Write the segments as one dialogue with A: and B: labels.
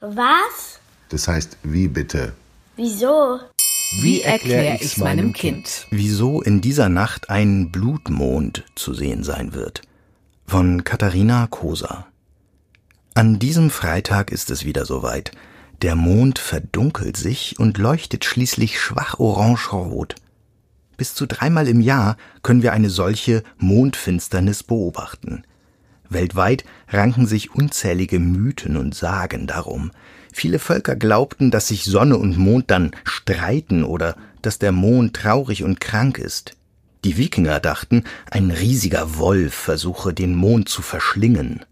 A: Was?
B: Das heißt, wie bitte?
A: Wieso?
C: Wie erkläre ich's meinem Kind?
D: Wieso in dieser Nacht ein Blutmond zu sehen sein wird. Von Katharina Koser. An diesem Freitag ist es wieder soweit. Der Mond verdunkelt sich und leuchtet schließlich schwach orange-rot. Bis zu dreimal im Jahr können wir eine solche Mondfinsternis beobachten. Weltweit ranken sich unzählige Mythen und Sagen darum. Viele Völker glaubten, dass sich Sonne und Mond dann streiten oder dass der Mond traurig und krank ist. Die Wikinger dachten, ein riesiger Wolf versuche den Mond zu verschlingen.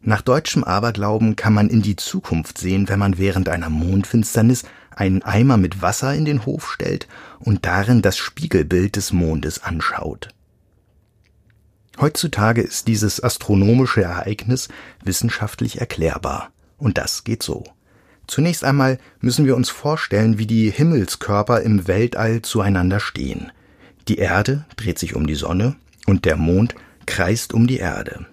D: Nach deutschem Aberglauben kann man in die Zukunft sehen, wenn man während einer Mondfinsternis einen Eimer mit Wasser in den Hof stellt und darin das Spiegelbild des Mondes anschaut. Heutzutage ist dieses astronomische Ereignis wissenschaftlich erklärbar. Und das geht so. Zunächst einmal müssen wir uns vorstellen, wie die Himmelskörper im Weltall zueinander stehen. Die Erde dreht sich um die Sonne und der Mond kreist um die Erde.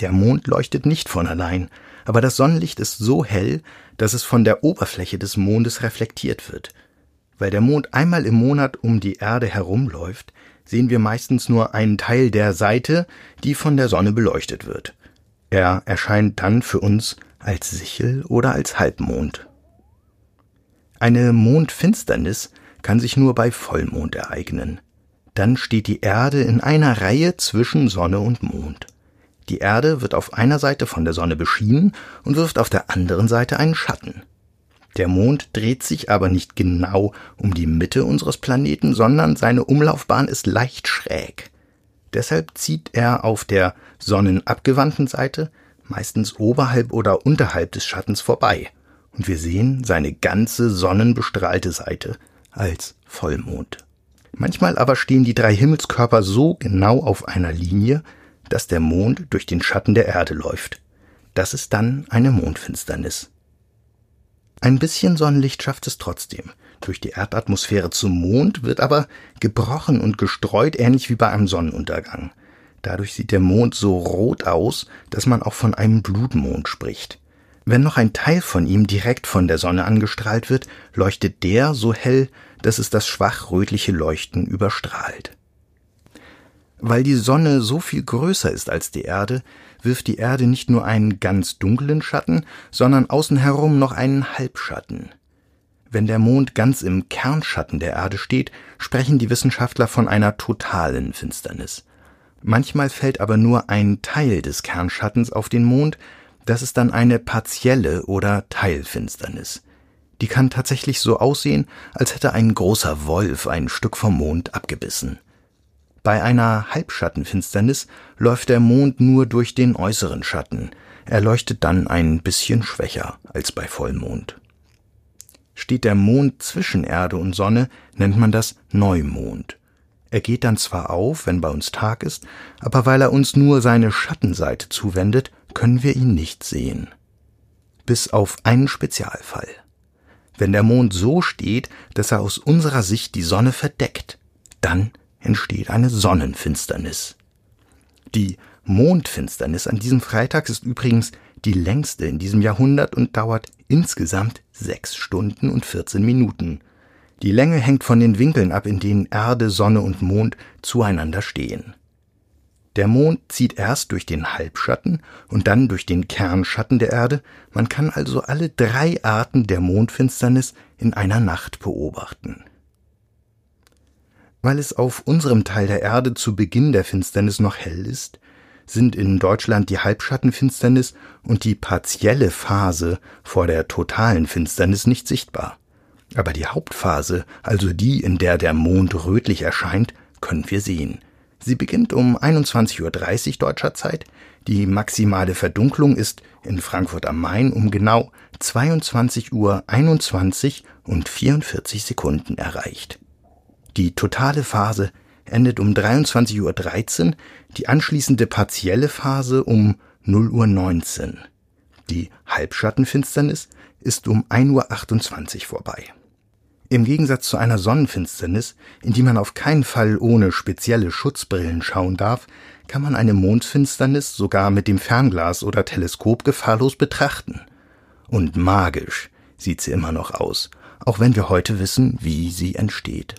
D: Der Mond leuchtet nicht von allein, aber das Sonnenlicht ist so hell, dass es von der Oberfläche des Mondes reflektiert wird. Weil der Mond einmal im Monat um die Erde herumläuft, sehen wir meistens nur einen Teil der Seite, die von der Sonne beleuchtet wird. Er erscheint dann für uns als Sichel oder als Halbmond. Eine Mondfinsternis kann sich nur bei Vollmond ereignen. Dann steht die Erde in einer Reihe zwischen Sonne und Mond. Die Erde wird auf einer Seite von der Sonne beschienen und wirft auf der anderen Seite einen Schatten. Der Mond dreht sich aber nicht genau um die Mitte unseres Planeten, sondern seine Umlaufbahn ist leicht schräg. Deshalb zieht er auf der sonnenabgewandten Seite meistens oberhalb oder unterhalb des Schattens vorbei, und wir sehen seine ganze sonnenbestrahlte Seite als Vollmond. Manchmal aber stehen die drei Himmelskörper so genau auf einer Linie, dass der Mond durch den Schatten der Erde läuft. Das ist dann eine Mondfinsternis. Ein bisschen Sonnenlicht schafft es trotzdem. Durch die Erdatmosphäre zum Mond wird aber gebrochen und gestreut, ähnlich wie bei einem Sonnenuntergang. Dadurch sieht der Mond so rot aus, dass man auch von einem Blutmond spricht. Wenn noch ein Teil von ihm direkt von der Sonne angestrahlt wird, leuchtet der so hell, dass es das schwach rötliche Leuchten überstrahlt. Weil die Sonne so viel größer ist als die Erde, wirft die Erde nicht nur einen ganz dunklen Schatten, sondern außen herum noch einen Halbschatten. Wenn der Mond ganz im Kernschatten der Erde steht, sprechen die Wissenschaftler von einer totalen Finsternis. Manchmal fällt aber nur ein Teil des Kernschattens auf den Mond, das ist dann eine partielle oder Teilfinsternis. Die kann tatsächlich so aussehen, als hätte ein großer Wolf ein Stück vom Mond abgebissen. Bei einer Halbschattenfinsternis läuft der Mond nur durch den äußeren Schatten, er leuchtet dann ein bisschen schwächer als bei Vollmond. Steht der Mond zwischen Erde und Sonne, nennt man das Neumond. Er geht dann zwar auf, wenn bei uns Tag ist, aber weil er uns nur seine Schattenseite zuwendet, können wir ihn nicht sehen. Bis auf einen Spezialfall. Wenn der Mond so steht, dass er aus unserer Sicht die Sonne verdeckt, dann entsteht eine Sonnenfinsternis. Die Mondfinsternis an diesem Freitag ist übrigens die längste in diesem Jahrhundert und dauert insgesamt sechs Stunden und 14 Minuten. Die Länge hängt von den Winkeln ab, in denen Erde, Sonne und Mond zueinander stehen. Der Mond zieht erst durch den Halbschatten und dann durch den Kernschatten der Erde, man kann also alle drei Arten der Mondfinsternis in einer Nacht beobachten. Weil es auf unserem Teil der Erde zu Beginn der Finsternis noch hell ist, sind in Deutschland die Halbschattenfinsternis und die partielle Phase vor der totalen Finsternis nicht sichtbar. Aber die Hauptphase, also die, in der der Mond rötlich erscheint, können wir sehen. Sie beginnt um 21.30 Uhr deutscher Zeit. Die maximale Verdunklung ist in Frankfurt am Main um genau 22 Uhr 21 und 44 Sekunden erreicht. Die totale Phase endet um 23.13 Uhr, die anschließende partielle Phase um 0 Uhr 19. Die Halbschattenfinsternis ist um 1.28 Uhr vorbei. Im Gegensatz zu einer Sonnenfinsternis, in die man auf keinen Fall ohne spezielle Schutzbrillen schauen darf, kann man eine Mondfinsternis sogar mit dem Fernglas oder Teleskop gefahrlos betrachten. Und magisch sieht sie immer noch aus, auch wenn wir heute wissen, wie sie entsteht.